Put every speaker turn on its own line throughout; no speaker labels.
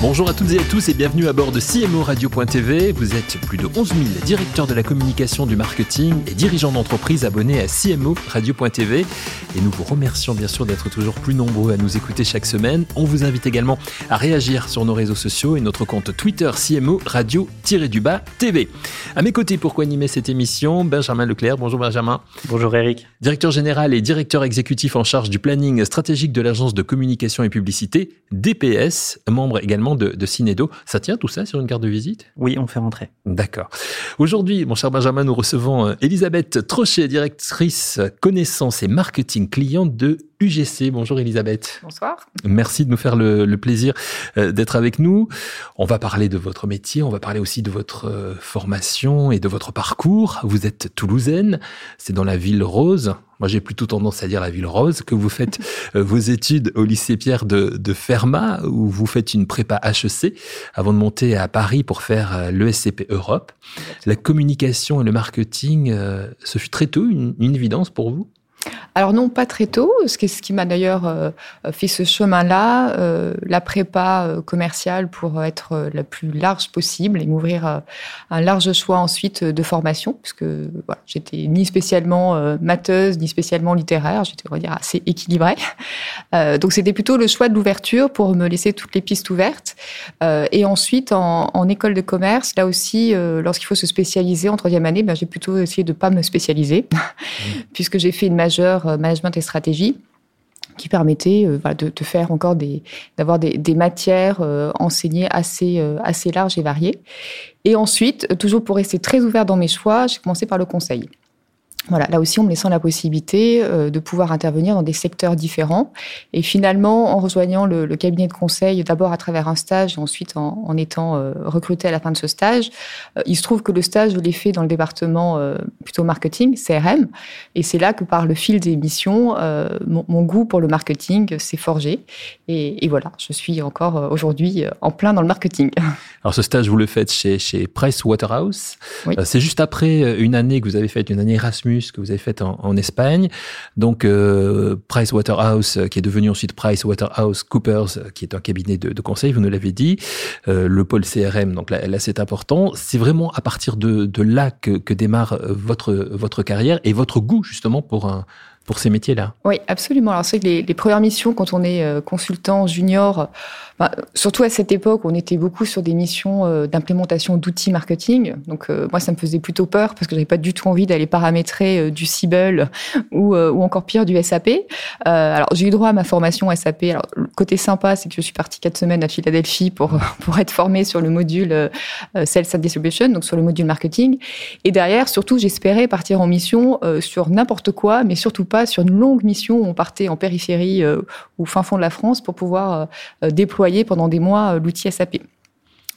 Bonjour à toutes et à tous et bienvenue à bord de CMO Radio.tv. Vous êtes plus de 11 000 directeurs de la communication, du marketing et dirigeants d'entreprise abonnés à CMO Radio.tv. Et nous vous remercions bien sûr d'être toujours plus nombreux à nous écouter chaque semaine. On vous invite également à réagir sur nos réseaux sociaux et notre compte Twitter CMO Radio-du-bas TV. À mes côtés pour co-animer cette émission, Benjamin Leclerc. Bonjour Benjamin.
Bonjour Eric.
Directeur général et directeur exécutif en charge du planning stratégique de l'agence de communication et publicité, DPS, membre également de, de Cinedo. Ça tient tout ça sur une carte de visite?
Oui, on fait rentrer.
D'accord. Aujourd'hui, mon cher Benjamin, nous recevons euh, Elisabeth Trochet, directrice connaissance et marketing client de UGC. Bonjour Elisabeth.
Bonsoir.
Merci de nous faire le, le plaisir euh, d'être avec nous. On va parler de votre métier, on va parler aussi de votre euh, formation et de votre parcours. Vous êtes toulousaine, c'est dans la ville rose. Moi, j'ai plutôt tendance à dire la ville rose, que vous faites euh, vos études au lycée Pierre de, de, Fermat, où vous faites une prépa HEC, avant de monter à Paris pour faire l'ESCP Europe. La communication et le marketing, ce fut très tôt une, une évidence pour vous?
Alors non, pas très tôt, ce qui, m'a d'ailleurs euh, fait ce chemin-là, euh, la prépa euh, commerciale pour être la plus large possible et m'ouvrir un large choix ensuite de formation, puisque j'étais ni spécialement matheuse, ni spécialement littéraire, j'étais, on va dire, assez équilibrée. donc c'était plutôt le choix de l'ouverture pour me laisser toutes les pistes ouvertes. et ensuite, en, école de commerce, là aussi, lorsqu'il faut se spécialiser en troisième année, ben, j'ai plutôt essayé de pas me spécialiser, puisque j'ai fait une euh, management et stratégie qui permettait euh, de, faire encore des d'avoir des, matières euh, enseignées assez assez larges et variées. Et ensuite, toujours pour rester très ouvert dans mes choix, j'ai commencé par le conseil. Voilà, là aussi, en me laissant la possibilité euh, de pouvoir intervenir dans des secteurs différents. Et finalement, en rejoignant le, le cabinet de conseil, d'abord à travers un stage, et ensuite en, en étant euh, recruté à la fin de ce stage, euh, il se trouve que le stage, je l'ai fait dans le département plutôt marketing, CRM. Et c'est là que par le fil des missions, mon, mon, goût pour le marketing s'est forgé. Et, et, voilà, je suis encore aujourd'hui en plein dans le marketing.
Alors ce stage, vous le faites chez, chez Price Waterhouse. Oui. c'est juste après une année que vous avez fait, une année Erasmus que vous avez fait en, Espagne. Donc, euh, Price Waterhouse, euh, qui est devenu ensuite Price Waterhouse Coopers, euh, qui est un cabinet de, conseil, vous nous l'avez dit. Euh, le pôle CRM, donc là, c'est important. C'est vraiment à partir de, de là que, que démarre votre, votre carrière et votre goût, justement, pour un, ces métiers-là.
Oui, absolument. Alors, c'est que les, premières missions, quand on est euh, consultant junior, bah, surtout à cette époque, on était beaucoup sur des missions euh, d'implémentation d'outils marketing. Donc, euh, moi, ça me faisait plutôt peur parce que j'avais pas du tout envie d'aller paramétrer euh, du Siebel ou, euh, ou encore pire du SAP. Euh, alors, j'ai eu droit à ma formation SAP. Alors, le côté sympa, c'est que je suis partie quatre semaines à Philadelphie pour, pour être formée sur le module euh, Sales and Distribution, donc sur le module marketing. Et derrière, surtout, j'espérais partir en mission euh, sur n'importe quoi, mais surtout pas sur une longue mission où on partait en périphérie euh, ou fin fond de la France pour pouvoir euh, déployer pendant des mois euh, l'outil SAP.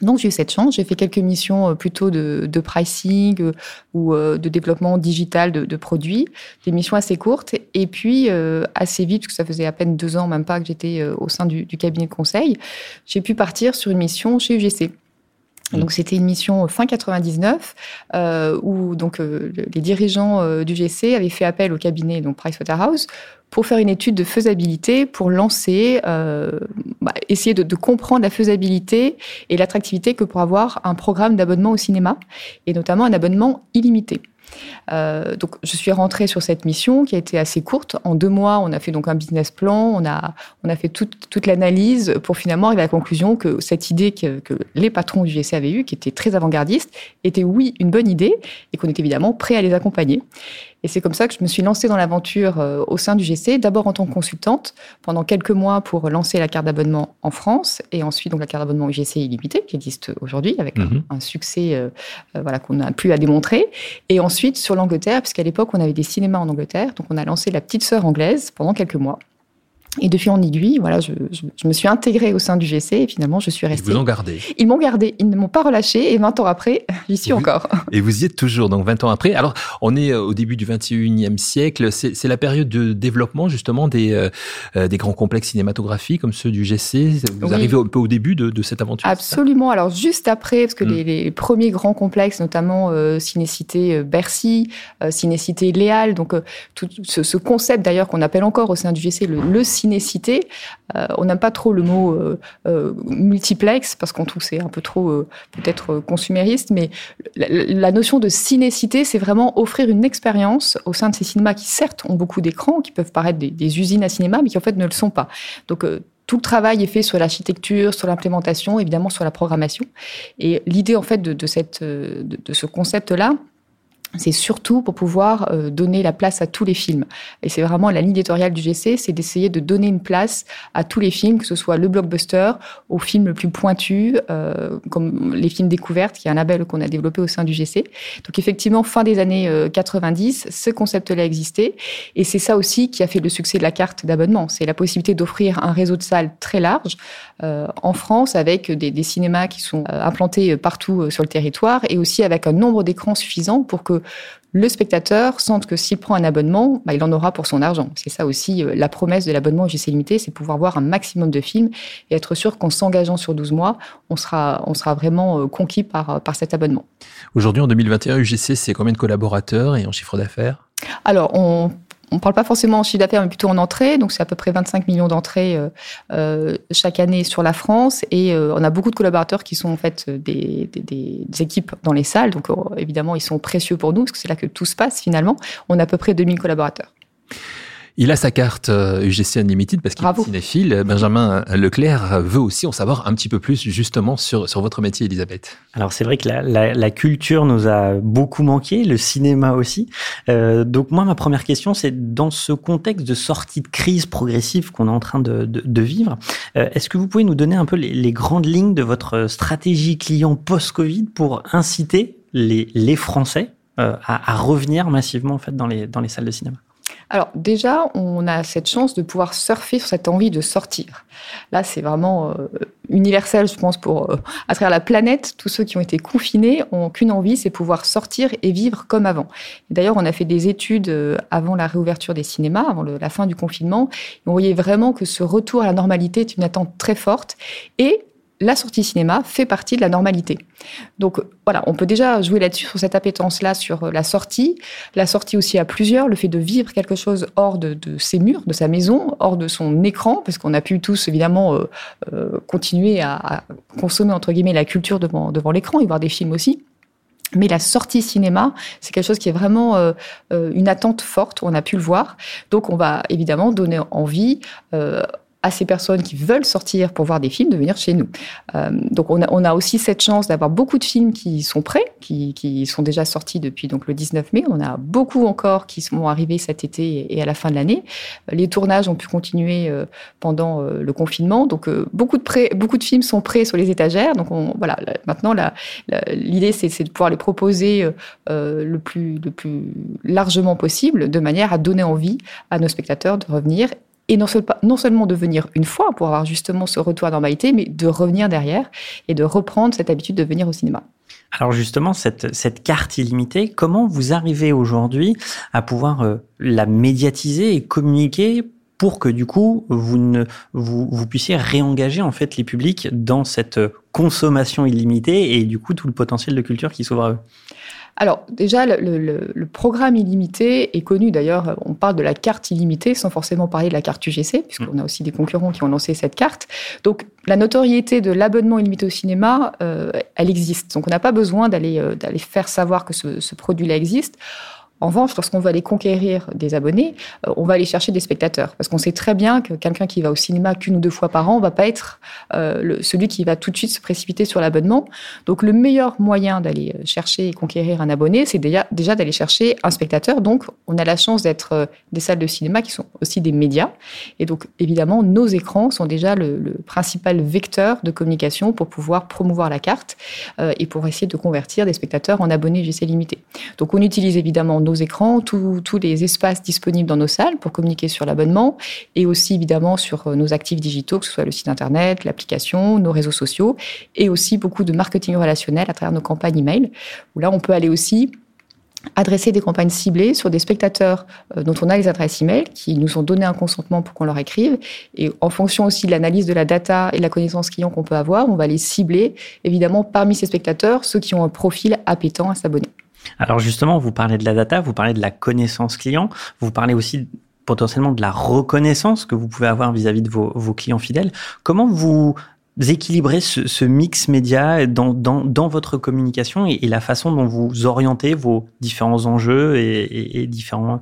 Donc j'ai eu cette chance, j'ai fait quelques missions euh, plutôt de, pricing euh, ou euh, de développement digital de, produits, des missions assez courtes, et puis euh, assez vite, parce que ça faisait à peine deux ans, même pas que j'étais euh, au sein du, cabinet de conseil, j'ai pu partir sur une mission chez UGC. Donc c'était une mission fin 99 euh, où donc euh, les dirigeants euh, du GC avaient fait appel au cabinet donc Pricewaterhouse pour faire une étude de faisabilité pour lancer euh, bah, essayer de, de, comprendre la faisabilité et l'attractivité que pour avoir un programme d'abonnement au cinéma et notamment un abonnement illimité. Euh, donc, je suis rentrée sur cette mission qui a été assez courte. En deux mois, on a fait donc un business plan, on a, on a fait toute, toute l'analyse pour finalement arriver à la conclusion que cette idée que, que les patrons du GC avaient eue, qui était très avant-gardiste, était oui une bonne idée et qu'on était évidemment prêt à les accompagner. Et c'est comme ça que je me suis lancée dans l'aventure euh, au sein du GC, d'abord en tant que consultante pendant quelques mois pour lancer la carte d'abonnement en France et ensuite donc la carte d'abonnement UGC illimité qui existe aujourd'hui avec un, un, succès euh, euh, voilà qu'on a plus à démontrer. Et ensuite sur l'Angleterre, puisqu'à l'époque on avait des cinémas en Angleterre, donc on a lancé la petite sœur anglaise pendant quelques mois. Et depuis en aiguille, voilà, je, me suis intégrée au sein du GC et finalement, je suis restée.
Ils vous ont gardé.
Ils m'ont gardé, ils ne m'ont pas relâché et 20 ans après, j'y suis encore.
Et vous y êtes toujours, donc 20 ans après. Alors, on est euh, au début du 21e siècle. C'est la période de développement justement des, euh, euh, des grands complexes cinématographiques comme ceux du GC. Vous arrivez un peu au début de, de cette aventure.
Absolument. Alors, juste après, parce que les, mm. les, premiers grands complexes, notamment euh, Cinécité Bercy, Cinécité Léal, donc tout ce, ce concept d'ailleurs qu'on appelle encore au sein du GC le, le cinécité. Euh, on n'aime pas trop le mot euh, euh, multiplex parce qu'on trouve c'est un peu trop peut-être consumériste, mais la, notion de cinécité, c'est vraiment offrir une expérience au sein de ces cinémas qui certes ont beaucoup d'écrans, qui peuvent paraître des, usines à cinéma, mais qui en fait ne le sont pas. Donc tout le travail est fait sur l'architecture, sur l'implémentation, évidemment sur la programmation. Et l'idée en fait de, ce concept-là, c'est surtout pour pouvoir euh, donner la place à tous les films. Et c'est vraiment la ligne éditoriale du GC, c'est d'essayer de donner une place à tous les films, que ce soit le blockbuster, aux films le plus pointus, euh, comme les films découvertes, qui est un label qu'on a développé au sein du GC. Donc effectivement, fin des années 90, euh, ce concept-là existait. Et c'est ça aussi qui a fait le succès de la carte d'abonnement. C'est la possibilité d'offrir un réseau de salles très large en France, avec des, des, cinémas qui sont implantés partout sur le territoire, et aussi avec un nombre d'écrans suffisant pour que le spectateur sente que s'il prend un abonnement, bah, il en aura pour son argent. C'est ça aussi euh, la promesse de l'abonnement UGC Limité, c'est pouvoir voir un maximum de films et être sûr qu'en s'engageant sur 12 mois, on sera, on sera vraiment euh, conquis par, par cet abonnement.
Aujourd'hui, en 2021, UGC, c'est combien de collaborateurs et en chiffre d'affaires?
Alors, on on ne parle pas forcément en chiffre d'affaires, mais plutôt en entrée. Donc, c'est à peu près 25 millions d'entrées euh, euh, chaque année sur la France. Et euh, on a beaucoup de collaborateurs qui sont en fait des, des, équipes dans les salles. Donc, évidemment, ils sont précieux pour nous, parce que c'est là que tout se passe finalement. On a à peu près 2000 collaborateurs.
Il a sa carte UGC euh, Unlimited parce qu'il est cinéphile. Benjamin Leclerc veut aussi en savoir un petit peu plus justement sur, sur votre métier, Elisabeth.
Alors c'est vrai que la, la, la, culture nous a beaucoup manqué, le cinéma aussi. Euh, donc moi, ma première question, c'est dans ce contexte de sortie de crise progressive qu'on est en train de, de, de vivre, euh, est-ce que vous pouvez nous donner un peu les, les grandes lignes de votre stratégie client post-Covid pour inciter les, les Français euh, à, à revenir massivement en fait dans les, dans les salles de cinéma?
Alors déjà, on a cette chance de pouvoir surfer sur cette envie de sortir. Là, c'est vraiment euh, universel, je pense, pour euh, à travers la planète. Tous ceux qui ont été confinés ont qu'une envie, c'est pouvoir sortir et vivre comme avant. D'ailleurs, on a fait des études euh, avant la réouverture des cinémas, avant la fin du confinement. Et on voyait vraiment que ce retour à la normalité est une attente très forte. Et la sortie cinéma fait partie de la normalité. Donc voilà, on peut déjà jouer là-dessus, sur cette appétence-là, sur euh, la sortie. La sortie aussi à plusieurs, le fait de vivre quelque chose hors de, ses murs, de sa maison, hors de son écran, parce qu'on a pu tous évidemment euh, euh, continuer à, consommer, entre guillemets, la culture devant, devant l'écran et voir des films aussi. Mais la sortie cinéma, c'est quelque chose qui est vraiment une attente forte, on a pu le voir. Donc on va évidemment donner envie à ces personnes qui veulent sortir pour voir des films de venir chez nous. Euh, donc on a, on a aussi cette chance d'avoir beaucoup de films qui sont prêts, qui, qui, sont déjà sortis depuis donc le 19 mai. On a beaucoup encore qui vont arriver cet été et à la fin de l'année. Les tournages ont pu continuer euh, pendant euh, le confinement. Donc beaucoup de prêts, beaucoup de films sont prêts sur les étagères. Donc on, voilà, maintenant l'idée c'est de pouvoir les proposer le plus le plus largement possible, de manière à donner envie à nos spectateurs de revenir et non, seulement de venir une fois pour avoir justement ce retour à normalité, mais de revenir derrière et de reprendre cette habitude de venir au cinéma.
Alors justement, cette, cette carte illimitée, comment vous arrivez aujourd'hui à pouvoir euh, la médiatiser et communiquer pour que du coup vous, ne, vous, vous puissiez réengager en fait les publics dans cette consommation illimitée et du coup tout le potentiel de culture qui s'ouvre à eux
alors déjà, le, programme illimité est connu. D'ailleurs, on parle de la carte illimitée sans forcément parler de la carte UGC, puisqu'on a aussi des concurrents qui ont lancé cette carte. Donc la notoriété de l'abonnement illimité au cinéma, euh, elle existe. Donc on n'a pas besoin d'aller euh, faire savoir que ce, ce produit-là existe. En revanche, lorsqu'on veut aller conquérir des abonnés, euh, on va aller chercher des spectateurs. Parce qu'on sait très bien que quelqu'un qui va au cinéma qu'une ou deux fois par an va pas être euh, celui qui va tout de suite se précipiter sur l'abonnement. Donc le meilleur moyen d'aller euh, chercher et conquérir un abonné, c'est déjà, déjà d'aller chercher un spectateur. Donc on a la chance d'être des salles de cinéma qui sont aussi des médias. Et donc évidemment, nos écrans sont déjà le, principal vecteur de communication pour pouvoir promouvoir la carte et pour essayer de convertir des spectateurs en abonnés GC limité. Donc on utilise évidemment nos nos écrans tous les espaces disponibles dans nos salles pour communiquer sur l'abonnement et aussi évidemment sur nos actifs digitaux, que ce soit le site internet, l'application, nos réseaux sociaux et aussi beaucoup de marketing relationnel à travers nos campagnes email où là on peut aller aussi adresser des campagnes ciblées sur des spectateurs euh, dont on a les adresses e-mail, qui nous ont donné un consentement pour qu'on leur écrive. Et en fonction aussi de l'analyse de la data et de la connaissance client qu'on peut avoir, on va les cibler, évidemment, parmi ces spectateurs, ceux qui ont un profil appétant à s'abonner.
Alors justement, vous parlez de la data, vous parlez de la connaissance client, vous parlez aussi potentiellement de la reconnaissance que vous pouvez avoir vis-à-vis de vos, clients fidèles. Comment vous équilibrer ce, mix média dans, votre communication et, la façon dont vous orientez vos différents enjeux et, et, et différents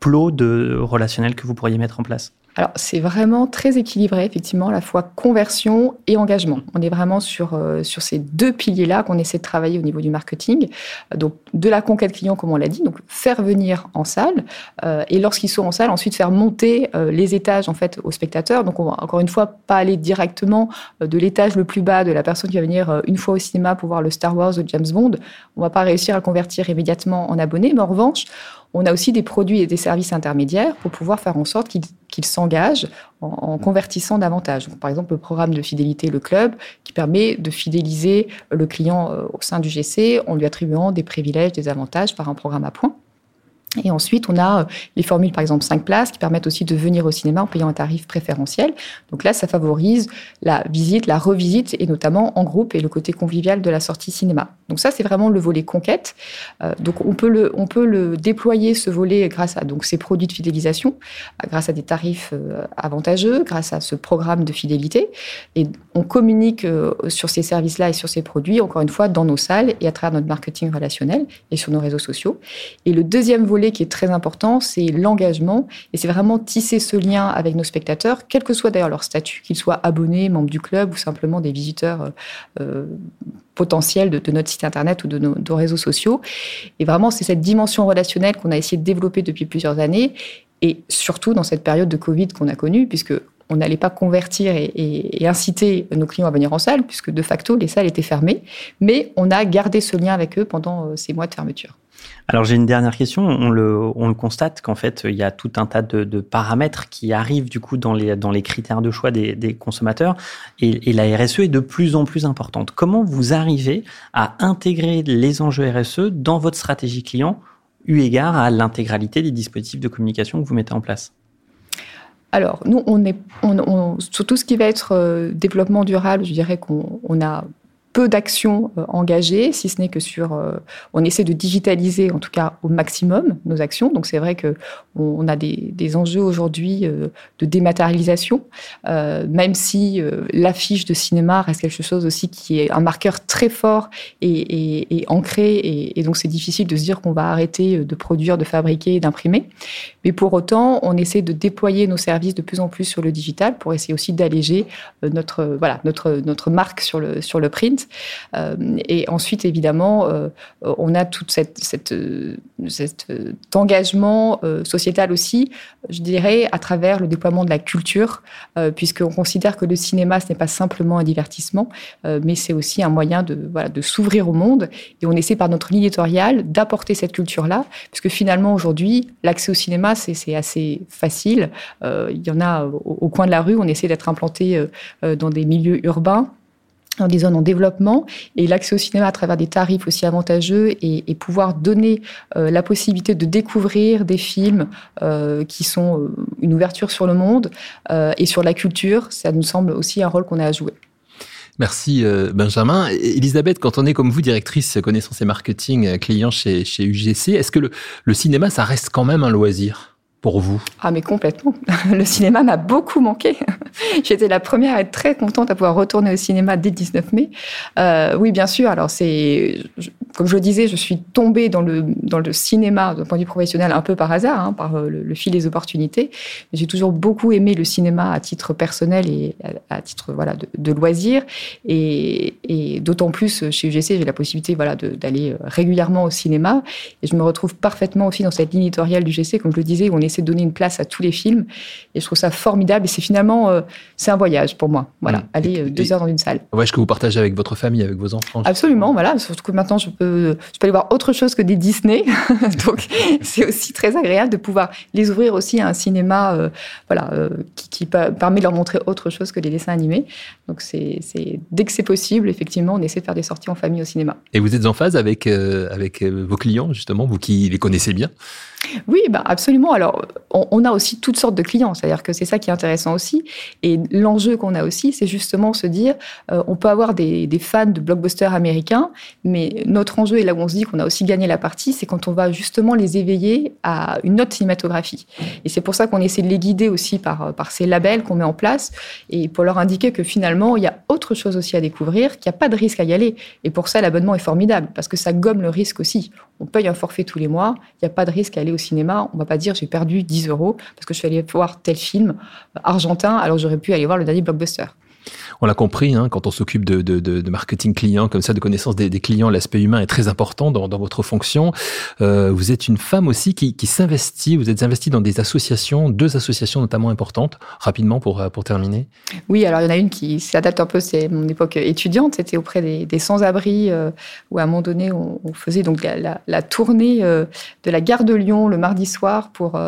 plots de relationnels que vous pourriez mettre en place?
Alors, c'est vraiment très équilibré, effectivement, à la fois conversion et engagement. On est vraiment sur, euh, sur ces deux piliers-là qu'on essaie de travailler au niveau du marketing. Donc, de la conquête client, comme on l'a dit, donc faire venir en salle, euh, et lorsqu'ils sont en salle, ensuite faire monter euh, les étages, en fait, aux spectateurs. Donc, on va encore une fois pas aller directement euh, de l'étage le plus bas de la personne qui va venir euh, une fois au cinéma pour voir le Star Wars ou James Bond. On va pas réussir à convertir immédiatement en abonnés, mais en revanche, on a aussi des produits et des services intermédiaires pour pouvoir faire en sorte qu'ils qu s'engagent en, en, convertissant davantage. Donc, par exemple, le programme de fidélité Le Club, qui permet de fidéliser le client euh, au sein du GC en lui attribuant des privilèges, des avantages par un programme à points. Et ensuite, on a les formules, par exemple, 5 places, qui permettent aussi de venir au cinéma en payant un tarif préférentiel. Donc là, ça favorise la visite, la revisite, et notamment en groupe, et le côté convivial de la sortie cinéma. Donc ça, c'est vraiment le volet conquête. Euh, donc on peut, le, on peut le déployer, ce volet, grâce à donc, ces produits de fidélisation, grâce à des tarifs euh, avantageux, grâce à ce programme de fidélité. Et on communique euh, sur ces services-là et sur ces produits, encore une fois, dans nos salles et à travers notre marketing relationnel et sur nos réseaux sociaux. Et le deuxième volet qui est très important, c'est l'engagement. Et c'est vraiment tisser ce lien avec nos spectateurs, quel que soit d'ailleurs leur statut, qu'ils soient abonnés, membres du club ou simplement des visiteurs euh, potentiels de, notre site internet ou de nos, réseaux sociaux. Et vraiment, c'est cette dimension relationnelle qu'on a essayé de développer depuis plusieurs années. Et surtout dans cette période de Covid qu'on a connue, puisque on n'allait pas convertir et, inciter nos clients à venir en salle, puisque de facto, les salles étaient fermées. Mais on a gardé ce lien avec eux pendant euh, ces mois de fermeture.
Alors j'ai une dernière question. On le, on le constate qu'en fait il y a tout un tas de, paramètres qui arrivent du coup dans les, critères de choix des, consommateurs et, la RSE est de plus en plus importante. Comment vous arrivez à intégrer les enjeux RSE dans votre stratégie client eu égard à l'intégralité des dispositifs de communication que vous mettez en place?
Alors, nous, on est, sur tout ce qui va être euh, développement durable, je dirais qu'on on a peu d'actions euh, engagées, si ce n'est que sur, euh, on essaie de digitaliser en tout cas au maximum nos actions. Donc c'est vrai que on, a des, des enjeux aujourd'hui euh, de dématérialisation, même si l'affiche de cinéma reste quelque chose aussi qui est un marqueur très fort et, et, et ancré, et, et donc c'est difficile de se dire qu'on va arrêter de produire, de fabriquer, d'imprimer. Mais pour autant, on essaie de déployer nos services de plus en plus sur le digital pour essayer aussi d'alléger notre voilà notre notre marque sur le sur le print euh, et ensuite, évidemment, euh, on a tout cette, cet engagement euh, sociétal aussi, je dirais, à travers le déploiement de la culture, puisqu'on considère que le cinéma, ce n'est pas simplement un divertissement, mais c'est aussi un moyen de, s'ouvrir au monde. Et on essaie par notre ligne éditoriale d'apporter cette culture-là, puisque finalement, aujourd'hui, l'accès au cinéma, c'est assez facile. il y en a au, coin de la rue, on essaie d'être implanté dans des milieux urbains dans des zones en développement et l'accès au cinéma à travers des tarifs aussi avantageux et, et pouvoir donner euh, la possibilité de découvrir des films euh, qui sont euh, une ouverture sur le monde euh, et sur la culture, ça nous semble aussi un rôle qu'on a à jouer.
Merci Benjamin. Elisabeth, quand on est comme vous directrice connaissance et marketing client chez, chez UGC, est-ce que le, le cinéma, ça reste quand même un loisir? Vous?
Ah mais complètement. Le cinéma m'a beaucoup manqué. J'étais la première à être très contente à pouvoir retourner au cinéma dès le 19 mai. Euh, oui, bien sûr. Alors c'est, comme je le disais, je suis tombée dans le dans le cinéma d'un point de vue professionnel un peu par hasard, hein, par le, le, fil des opportunités. J'ai toujours beaucoup aimé le cinéma à titre personnel et à, à titre voilà de, de loisir. Et, et d'autant plus chez UGC, j'ai la possibilité voilà d'aller régulièrement au cinéma et je me retrouve parfaitement aussi dans cette ligne éditoriale du GC, comme je le disais, où on essaie de donner une place à tous les films. Et je trouve ça formidable. Et c'est finalement, euh, c'est un voyage pour moi. Voilà, mmh. aller euh, deux heures dans une salle.
Ouais, ce que vous partagez avec votre famille, avec vos enfants.
Absolument, voilà. Surtout que maintenant, je peux peux, je peux aller voir autre chose que des Disney. Donc, c'est aussi très agréable de pouvoir les ouvrir aussi à un cinéma, euh, voilà, euh, qui, qui, permet de leur montrer autre chose que les dessins animés. Donc, c'est, dès que c'est possible, effectivement, on essaie de faire des sorties en famille au cinéma.
Et vous êtes en phase avec, euh, avec vos clients, justement, vous qui les connaissez bien?
Oui, bah absolument. Alors, on, a aussi toutes sortes de clients, c'est-à-dire que c'est ça qui est intéressant aussi. Et l'enjeu qu'on a aussi, c'est justement se dire, euh, on peut avoir des, fans de blockbusters américains, mais notre enjeu, et là où on se dit qu'on a aussi gagné la partie, c'est quand on va justement les éveiller à une autre cinématographie. Et c'est pour ça qu'on essaie de les guider aussi par, par ces labels qu'on met en place, et pour leur indiquer que finalement, il y a autre chose aussi à découvrir, qu'il n'y a pas de risque à y aller. Et pour ça, l'abonnement est formidable, parce que ça gomme le risque aussi. On paye un forfait tous les mois, il n'y a pas de risque à aller au cinéma, on va pas dire j'ai perdu 10 euros parce que je suis allé voir tel film argentin alors j'aurais pu aller voir le dernier blockbuster.
On l'a compris, hein, quand on s'occupe de, marketing client comme ça, de connaissance des, clients, l'aspect humain est très important dans, votre fonction. Euh, vous êtes une femme aussi qui, s'investit, vous êtes investie dans des associations, deux associations notamment importantes, rapidement pour, pour terminer.
Oui, alors il y en a une qui s'adapte un peu, c'est mon époque étudiante, c'était auprès des, sans-abri, euh, où à un moment donné, on, faisait donc la, tournée euh, de la gare de Lyon le mardi soir pour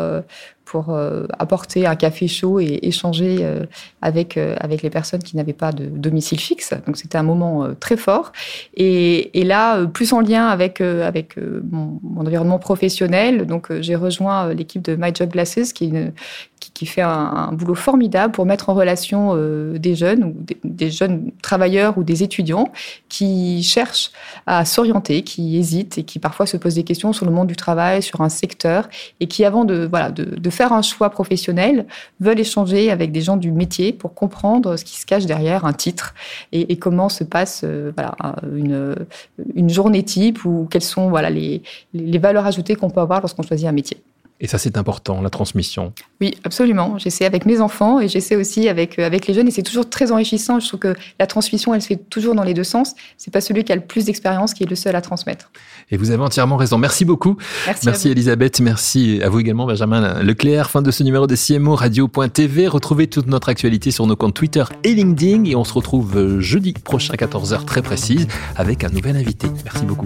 pour euh, apporter un café chaud et échanger euh, avec, euh, avec les personnes qui n'avaient pas de domicile fixe. Donc c'était un moment très fort. Et, là, plus en lien avec, avec mon, environnement professionnel, donc j'ai rejoint l'équipe de My Job Glasses, qui qui, fait un, boulot formidable pour mettre en relation des jeunes ou des, jeunes travailleurs ou des étudiants qui cherchent à s'orienter, qui hésitent et qui parfois se posent des questions sur le monde du travail, sur un secteur et qui, avant de, voilà, de, faire un choix professionnel, veulent échanger avec des gens du métier pour comprendre ce qui se cache derrière un titre et, comment se passe euh, une, journée type ou quelles sont voilà, les valeurs ajoutées qu'on peut avoir lorsqu'on choisit un métier.
Et ça, c'est important, la transmission.
Oui, absolument. J'essaie avec mes enfants et j'essaie aussi avec, euh, avec les jeunes. Et c'est toujours très enrichissant. Je trouve que la transmission, elle se fait toujours dans les deux sens. C'est pas celui qui a le plus d'expérience qui est le seul à transmettre.
Et vous avez entièrement raison. Merci beaucoup.
Merci,
Merci Elisabeth. Merci à vous également, Benjamin Leclerc. Fin de ce numéro de CMO Radio.tv. Retrouvez toute notre actualité sur nos comptes Twitter et LinkedIn. Et on se retrouve euh, jeudi prochain, 14h très précise, avec un nouvel invité. Merci beaucoup.